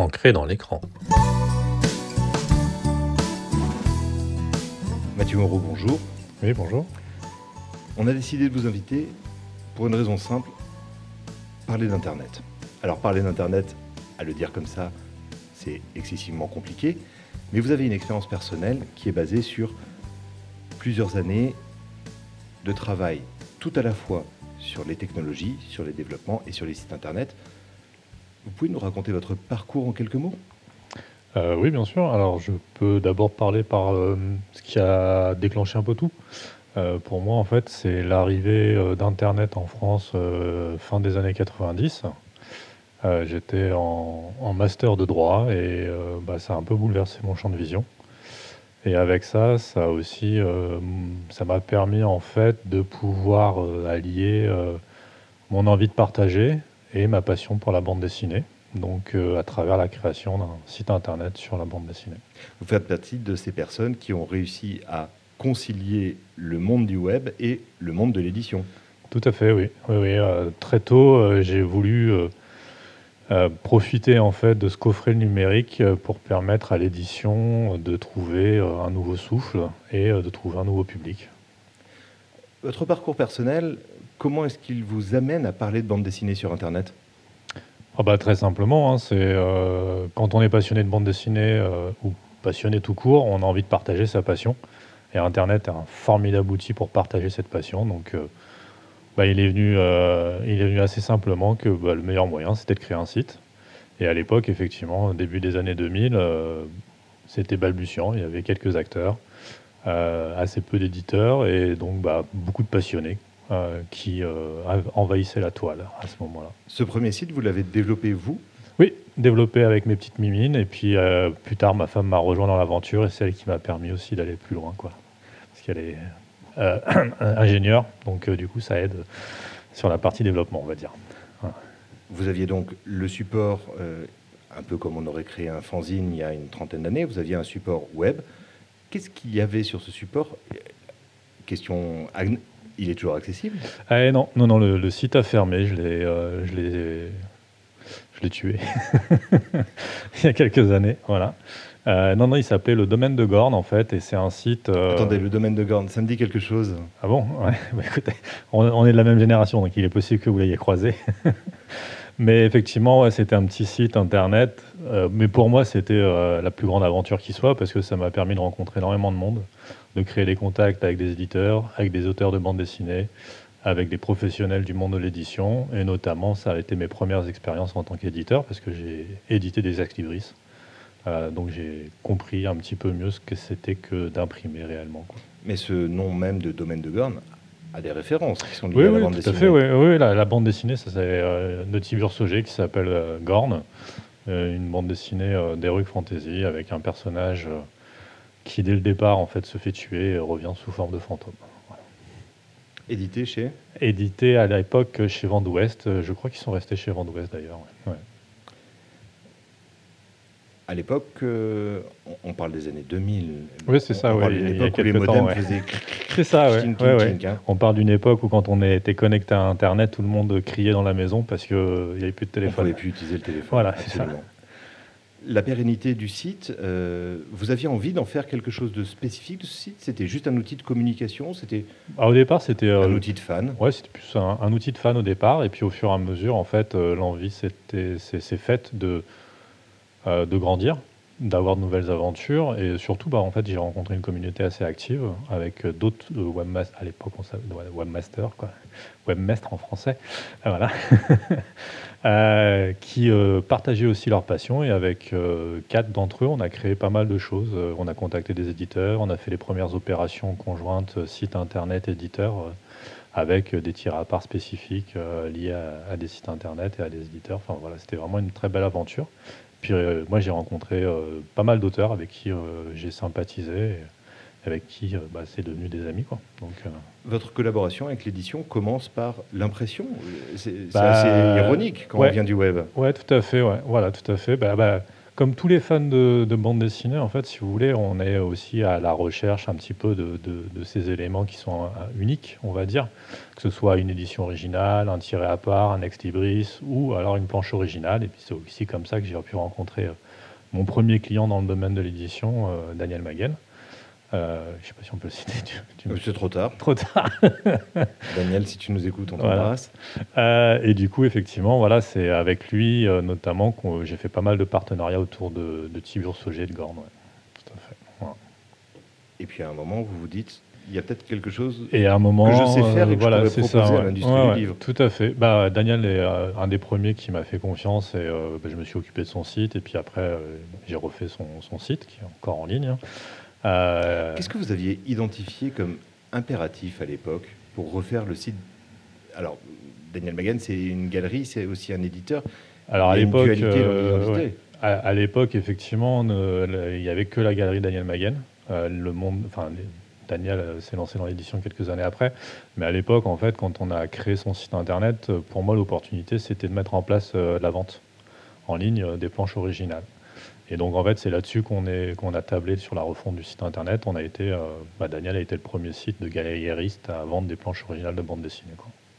ancré dans l'écran. Mathieu Moreau, bonjour. Oui, bonjour. On a décidé de vous inviter pour une raison simple, parler d'Internet. Alors parler d'Internet, à le dire comme ça, c'est excessivement compliqué, mais vous avez une expérience personnelle qui est basée sur plusieurs années de travail, tout à la fois sur les technologies, sur les développements et sur les sites Internet. Vous pouvez nous raconter votre parcours en quelques mots? Euh, oui, bien sûr. Alors, je peux d'abord parler par euh, ce qui a déclenché un peu tout. Euh, pour moi, en fait, c'est l'arrivée d'Internet en France fin des années 90. Euh, j'étais en, master de droit et bah, ça a un peu bouleversé mon champ de vision. Et avec ça, ça aussi, ça m'a permis en fait de pouvoir allier mon envie de partager et ma passion pour la bande dessinée. Donc, euh, à travers la création d'un site internet sur la bande dessinée. Vous faites partie de ces personnes qui ont réussi à concilier le monde du web et le monde de l'édition. Tout à fait, oui. oui, oui. euh, très tôt, euh, j'ai voulu profiter en fait de ce coffret numérique pour permettre à l'édition de trouver un nouveau souffle et de trouver un nouveau public. Votre parcours personnel, comment est-ce qu'il vous amène à parler de bande dessinée sur Internet? Ah bah, très simplement, hein, c'est euh, quand on est passionné de bande dessinée euh, ou passionné tout court, on a envie de partager sa passion. Et Internet est un formidable outil pour partager cette passion. Donc, euh, bah, il, est venu, assez simplement que bah, le meilleur moyen, c'était de créer un site. Et à l'époque, effectivement, début des années 2000, euh, c'était balbutiant. Il y avait quelques acteurs, assez peu d'éditeurs et donc beaucoup de passionnés euh, qui euh, envahissaient la toile à ce moment-là. Ce premier site, vous l'avez développé vous? Oui, développé avec mes petites mimines. Et puis euh, plus tard, ma femme m'a rejoint dans l'aventure et c'est elle qui m'a permis aussi d'aller plus loin. Quoi. Parce qu'elle est ingénieure, donc du coup, ça aide sur la partie développement, on va dire. Vous aviez donc le support, un peu comme on aurait créé un fanzine il y a une trentaine d'années, vous aviez un support web. Qu'est-ce qu'il y avait sur ce support? Question, il est toujours accessible? Ah, et non, non, non, le, le site a fermé. Je l'ai, euh, je l'ai, je l'ai tué il y a quelques années. Voilà. Euh, non, non, il s'appelait le domaine de Gorne en fait, et c'est un site. euh, Attendez, le domaine de Gorne, ça me dit quelque chose Ah bon? Ouais. Bah, écoutez, on, on est de la même génération, donc il est possible que vous l'ayez croisé. mais effectivement, ouais, c'était un petit site internet. mais pour moi, c'était la plus grande aventure qui soit, parce que ça m'a permis de rencontrer énormément de monde, de créer des contacts avec des éditeurs, avec des auteurs de bande dessinée, avec des professionnels du monde de l'édition. Et notamment, ça a été mes premières expériences en tant qu'éditeur, parce que j'ai édité des ex-libris. Euh, donc j'ai compris un petit peu mieux ce que c'était que d'imprimer réellement. quoi. Mais ce nom même de domaine de Gorne a des références qui sont liées Oui, à la oui, bande tout à fait. Oui, oui, la, la bande dessinée, ça c'est euh, de Tibur Sauger qui s'appelle euh, Gorne, Euh, une bande dessinée euh, d'Heroic Fantasy avec un personnage qui dès le départ en fait se fait tuer et revient sous forme de fantôme. Édité chez Édité à l'époque chez Vent d'Ouest, euh, je crois qu'ils sont restés chez Vent d'Ouest d'ailleurs. ouais. Ouais. À l'époque, euh, on, parle des années 2000. Oui, c'est ça, On ouais, parle d'une époque où les temps, faisaient C'est ça, hein. On parle d'une époque où quand on était connecté à Internet, tout le monde criait dans la maison parce qu'il n'y avait plus de On ne téléphone. pouvait plus utiliser le téléphone. Voilà, c'est ça. La pérennité du site, euh, vous aviez envie d'en faire quelque chose de spécifique de ce site? C'était juste un outil de communication? C'était Ah, au départ, c'était euh, un outil de fan? Ouais, c'était plus un, un outil de fan au départ, et puis au fur et à mesure, en fait, euh, l'envie s'est faite de, euh, de grandir, d'avoir de nouvelles aventures, et surtout, bah, en fait, j'ai rencontré une communauté assez active avec euh, d'autres euh, webmasters, à l'époque, on ouais, webmaster, quoi, webmestre en français, Ah, voilà, Euh, qui partageaient aussi leur passion, et avec quatre d'entre eux, on a créé pas mal de choses. On a contacté des éditeurs, on a fait les premières opérations conjointes, site internet, éditeur. avec des tirs à part spécifiques liés à, à des sites internet et à des éditeurs. Enfin voilà, c'était vraiment une très belle aventure. Puis euh, moi j'ai rencontré euh, pas mal d'auteurs avec qui euh, j'ai sympathisé, et avec qui bah, c'est devenu des amis quoi. Donc Votre collaboration avec l'édition commence par l'impression. C'est Bah, assez ironique quand ouais. on vient du web. ouais, tout à fait, ouais, voilà, tout à fait. Bah, bah, comme tous les fans de, bande dessinée, en fait, si vous voulez, on est aussi à la recherche un petit peu de, ces éléments qui sont euh, uniques, on va dire, que ce soit une édition originale, un tiré à part, un ex libris ou alors une planche originale. Et puis c'est aussi comme ça que j'ai pu rencontrer euh, mon premier client dans le domaine de l'édition, Daniel Maguen. Euh, je ne sais pas si on peut le citer. C'est trop tard. Trop tard. Daniel, si tu nous écoutes, on t'embrasse. Euh, et du coup, effectivement, voilà, c'est avec lui euh, notamment que j'ai fait pas mal de partenariats autour de, de Tibur Sogé de Gorne. Tout à fait. Et puis à un moment, vous vous dites, il y a peut-être quelque chose et à un moment, que je sais faire et que voilà, je proposer ça, à l'industrie du livre. Tout à fait. Bah, Daniel est un des premiers qui m'a fait confiance et bah, je me suis occupé de son site. Et puis après, j'ai refait son, son, site qui est encore en ligne. Hein. Euh, Qu'est-ce que vous aviez identifié comme impératif à l'époque pour refaire le site? Alors, Daniel Magan, c'est une galerie, c'est aussi un éditeur. Alors à l'époque, euh, à, l'époque, effectivement, il n'y avait que la galerie Daniel Magan. Euh, le monde, enfin, Daniel s'est lancé dans l'édition quelques années après. Mais à l'époque, en fait, quand on a créé son site internet, pour moi, l'opportunité, c'était de mettre en place la vente en ligne des planches originales. Et donc, en fait, c'est là-dessus qu'on qu'on a tablé sur la refonte du site internet. On a été, euh, bah, Daniel a été le premier site de galériste à vendre des planches originales de bande dessinée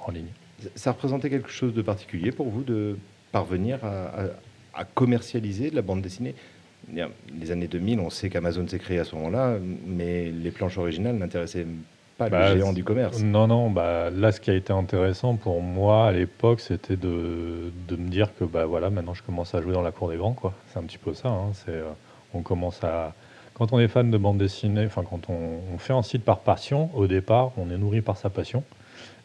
en ligne. Ça représentait quelque chose de particulier pour vous de parvenir à, commercialiser de la bande dessinée? Les années 2000, on sait qu'Amazon s'est créé à ce moment-là, mais les planches originales n'intéressaient pas bah, le géant du commerce. Non, non, bah, là, ce qui a été intéressant pour moi à l'époque, c'était de, de, me dire que bah, voilà, maintenant je commence à jouer dans la cour des grands. quoi. C'est un petit peu ça. Hein. c'est, euh, on commence à. Quand on est fan de bande dessinée, enfin, quand on, fait un site par passion, au départ, on est nourri par sa passion.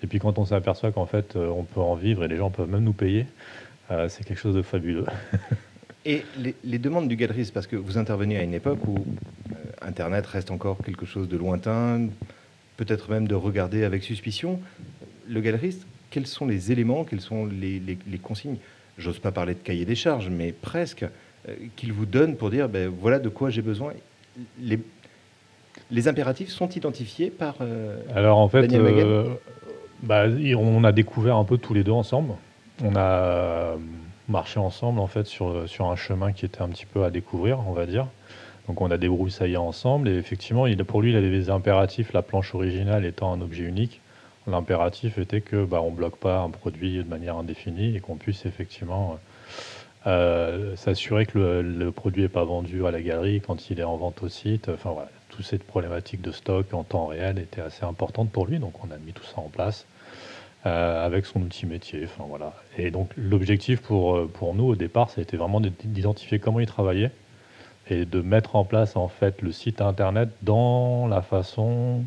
Et puis quand on s'aperçoit qu'en fait, euh, on peut en vivre et les gens peuvent même nous payer, euh, c'est quelque chose de fabuleux. Et les, les, demandes du galeriste, parce que vous intervenez à une époque où Internet reste encore quelque chose de lointain, peut-être même de regarder avec suspicion le galeriste. Quels sont les éléments, quelles sont les, consignes? J'ose pas parler de cahier des charges, mais presque, euh, qu'il vous donne pour dire ben, voilà de quoi j'ai besoin. Les, les impératifs sont identifiés par. Euh, Alors en fait, euh, bah, on a découvert un peu tous les deux ensemble. On a marché ensemble en fait sur, sur un chemin qui était un petit peu à découvrir, on va dire. Donc on a débroussaillé ensemble et effectivement, il, pour lui, il avait des impératifs, la planche originale étant un objet unique. L'impératif était que bah, on bloque pas un produit de manière indéfinie et qu'on puisse effectivement euh, s'assurer que le, produit n'est pas vendu à la galerie quand il est en vente au site. Enfin voilà, toute cette problématique de stock en temps réel était assez importante pour lui, donc on a mis tout ça en place. Euh, avec son outil métier. Enfin, voilà. Et donc l'objectif pour, pour nous au départ, ça a été vraiment d'identifier comment il travaillait et de mettre en place en fait le site internet dans la façon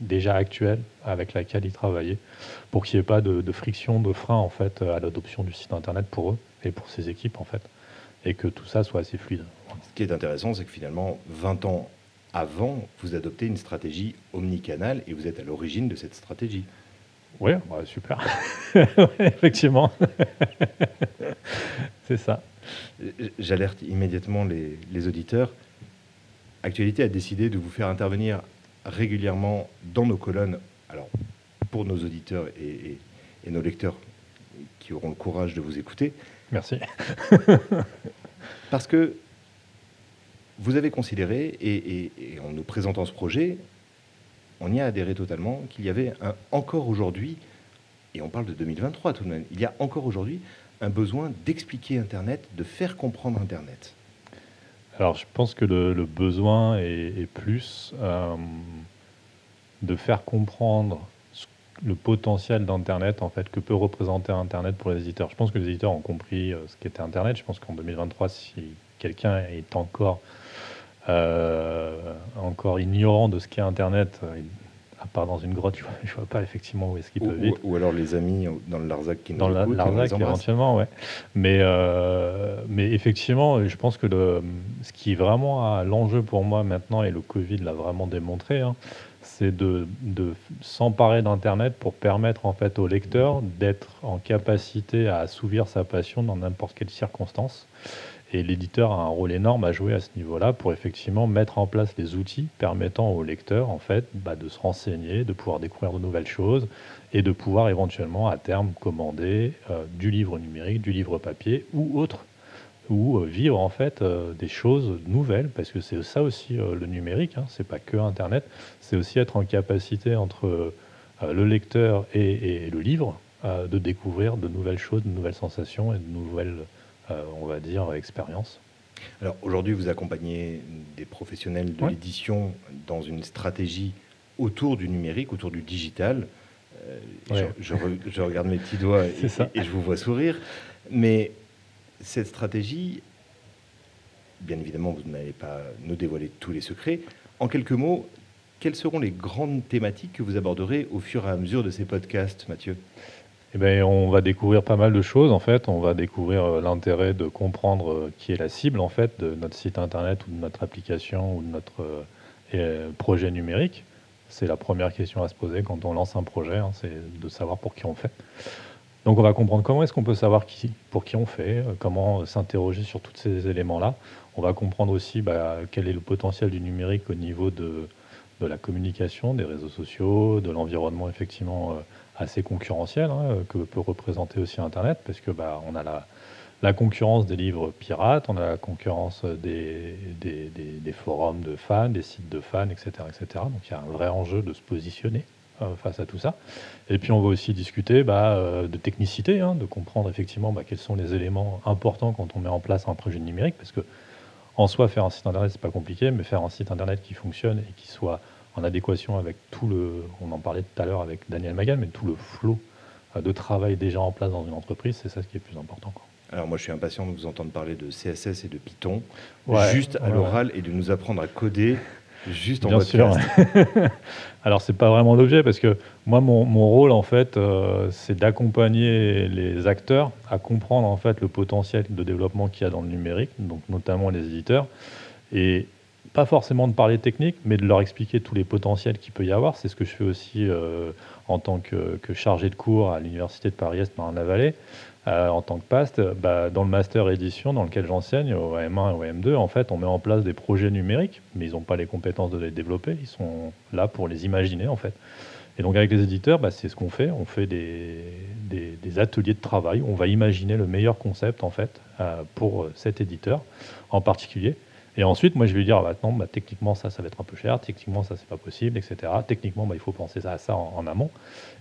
déjà actuelle avec laquelle ils travaillaient pour qu'il n'y ait pas de, friction, de frein en fait à l'adoption du site internet pour eux et pour ces équipes en fait et que tout ça soit assez fluide. Ce qui est intéressant, c'est que finalement, 20 ans avant, vous adoptez une stratégie omnicanale et vous êtes à l'origine de cette stratégie. Oui, bah, super. effectivement. c'est ça. J'alerte immédiatement les, auditeurs. Actualité a décidé de vous faire intervenir régulièrement dans nos colonnes. Alors, pour nos auditeurs et, nos lecteurs qui auront le courage de vous écouter. Merci. parce que vous avez considéré, et, en nous présentant ce projet, on y a adhéré totalement, qu'il y avait un, encore aujourd'hui, et on parle de 2023 tout de même, il y a encore aujourd'hui un besoin d'expliquer Internet, de faire comprendre Internet Alors, je pense que le, besoin est, plus euh, de faire comprendre le potentiel d'Internet, en fait, que peut représenter Internet pour les éditeurs. Je pense que les éditeurs ont compris euh, ce qu'était Internet. Je pense qu'en 2023, si quelqu'un est encore, euh, encore ignorant de ce qu'est Internet, à part dans une grotte, je ne vois, pas effectivement où est-ce qu'ils peuvent vivre. Ou, alors les amis dans le Larzac qui nous Dans le Larzac, éventuellement, ouais. Mais, euh, mais effectivement, je pense que le, ce qui est vraiment l'enjeu pour moi maintenant, et le Covid l'a vraiment démontré, hein, c'est de, de s'emparer d'Internet pour permettre en fait au lecteur d'être en capacité à assouvir sa passion dans n'importe quelle circonstance et l'éditeur a un rôle énorme à jouer à ce niveau-là pour effectivement mettre en place les outils permettant au lecteur en fait bah, de se renseigner, de pouvoir découvrir de nouvelles choses et de pouvoir éventuellement à terme commander euh, du livre numérique, du livre papier ou autre. Ou vivre en fait des choses nouvelles, parce que c'est ça aussi le numérique, hein, c'est pas que Internet, c'est aussi être en capacité entre le lecteur et, le livre de découvrir de nouvelles choses, de nouvelles sensations et de nouvelles, on va dire, expériences. Alors aujourd'hui, vous accompagnez des professionnels de l'édition dans une stratégie autour du numérique, autour du digital. Euh, je, regarde mes petits doigts et, je vous vois sourire. Mais cette stratégie, bien évidemment, vous n'allez pas nous dévoiler tous les secrets. En quelques mots, quelles seront les grandes thématiques que vous aborderez au fur et à mesure de ces podcasts, Mathieu? Eh bien, on va découvrir pas mal de choses en fait. On va découvrir euh, l'intérêt de comprendre euh, qui est la cible en fait de notre site internet ou de notre application ou de notre projet numérique. C'est la première question à se poser quand on lance un projet, hein, c'est de savoir pour qui on fait. Donc on va comprendre comment est-ce qu'on peut savoir qui, pour qui on fait, euh, comment s'interroger sur tous ces éléments-là. On va comprendre aussi bah, quel est le potentiel du numérique au niveau de, la communication, des réseaux sociaux, de l'environnement effectivement euh, assez concurrentiel hein, que peut représenter aussi Internet, parce que bah, on a la, concurrence des livres pirates, on a la concurrence des, forums de fans, des sites de fans, etc., etc. Donc il y a un vrai enjeu de se positionner euh, face à tout ça. Et puis on va aussi discuter bah, euh, de technicité, hein, de comprendre effectivement bah, quels sont les éléments importants quand on met en place un projet numérique, parce que en soi faire un site internet c'est pas compliqué, mais faire un site internet qui fonctionne et qui soit en adéquation avec tout le, on en parlait tout à l'heure avec Daniel Magan, mais tout le flot euh, de travail déjà en place dans une entreprise, c'est ça ce qui est le plus important. Alors moi je suis impatient de vous entendre parler de CSS et de Python, juste à l'oral et de nous apprendre à coder juste en Bien. Sûr. Alors c'est pas vraiment l'objet parce que moi mon, rôle en fait euh, c'est d'accompagner les acteurs à comprendre en fait le potentiel de développement qu'il y a dans le numérique, donc notamment les éditeurs et pas forcément de parler technique, mais de leur expliquer tous les potentiels qu'il peut y avoir. C'est ce que je fais aussi euh, en tant que, chargé de cours à l'Université de Paris-Est Marne-la-Vallée. Euh, en tant que PAST, bah, dans le master édition dans lequel j'enseigne, au M1 et au M2, en fait, on met en place des projets numériques, mais ils n'ont pas les compétences de les développer, ils sont là pour les imaginer, en fait. Et donc avec les éditeurs, bah, c'est ce qu'on fait, on fait des, des, ateliers de travail, on va imaginer le meilleur concept, en fait, euh, pour cet éditeur en particulier. Et ensuite, moi, je vais lui dire, ah, maintenant, bah, techniquement, ça, ça va être un peu cher, techniquement, ça, c'est pas possible, etc. Techniquement, bah, il faut penser à ça en, amont.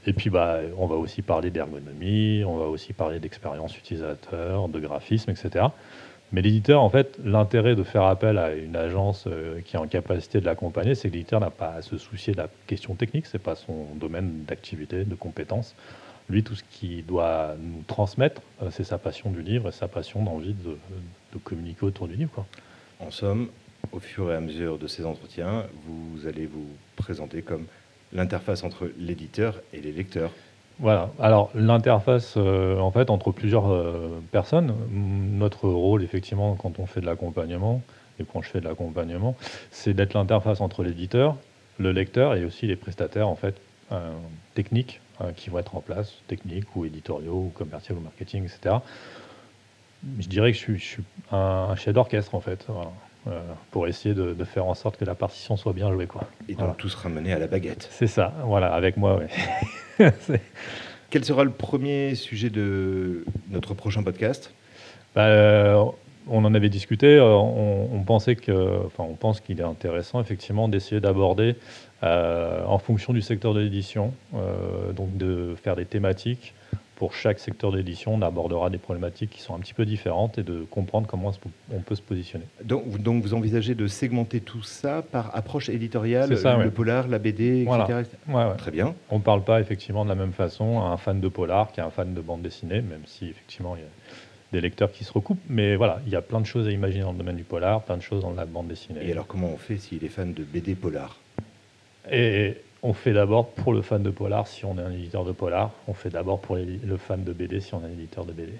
Et puis, bah, on va aussi parler d'ergonomie, on va aussi parler d'expérience utilisateur, de graphisme, etc. Mais l'éditeur, en fait, l'intérêt de faire appel à une agence euh, qui est en capacité de l'accompagner, c'est que l'éditeur n'a pas à se soucier de la question technique, c'est pas son domaine d'activité, de compétence. Lui, tout ce qu'il doit nous transmettre, euh, c'est sa passion du livre et sa passion d'envie de, de communiquer autour du livre. Quoi. En somme, au fur et à mesure de ces entretiens, vous allez vous présenter comme l'interface entre l'éditeur et les lecteurs. Voilà. Alors l'interface, euh, en fait, entre plusieurs euh, personnes. Notre rôle, effectivement, quand on fait de l'accompagnement et quand je fais de l'accompagnement, c'est d'être l'interface entre l'éditeur, le lecteur et aussi les prestataires, en fait, euh, techniques qui vont être en place, techniques ou éditoriaux ou commerciaux ou marketing, etc je dirais que je suis, un, chef d'orchestre en fait, euh, pour essayer de, faire en sorte que la partition soit bien jouée. Quoi. Et donc tout sera mené à la baguette. C'est ça, voilà, avec moi, oui. Quel sera le premier sujet de notre prochain podcast? Bah, euh, On en avait discuté, euh, on, pensait que, enfin, on pense qu'il est intéressant effectivement d'essayer d'aborder, en fonction du secteur de l'édition, donc de faire des thématiques pour chaque secteur d'édition, on abordera des problématiques qui sont un petit peu différentes et de comprendre comment on peut se positionner. Donc, vous envisagez de segmenter tout ça par approche éditoriale, le polar, la BD, etc. Très bien. On ne parle pas effectivement de la même façon à un fan de polar qu'à un fan de bande dessinée, même si effectivement il y a des lecteurs qui se recoupent. Mais voilà, il y a plein de choses à imaginer dans le domaine du polar, plein de choses dans la bande dessinée. Et alors comment on fait s'il est fan de BD polar? Et on fait d'abord pour le fan de polar si on est un éditeur de polar. On fait d'abord pour le fan de BD si on est un éditeur de BD.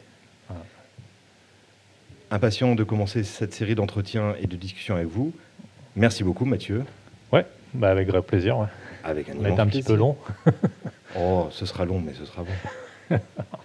Impatient de commencer cette série d'entretiens et de discussions avec vous. Merci beaucoup, Mathieu. Ouais, bah avec grand plaisir. Avec un On est un petit peu long. oh, ce sera long, mais ce sera bon.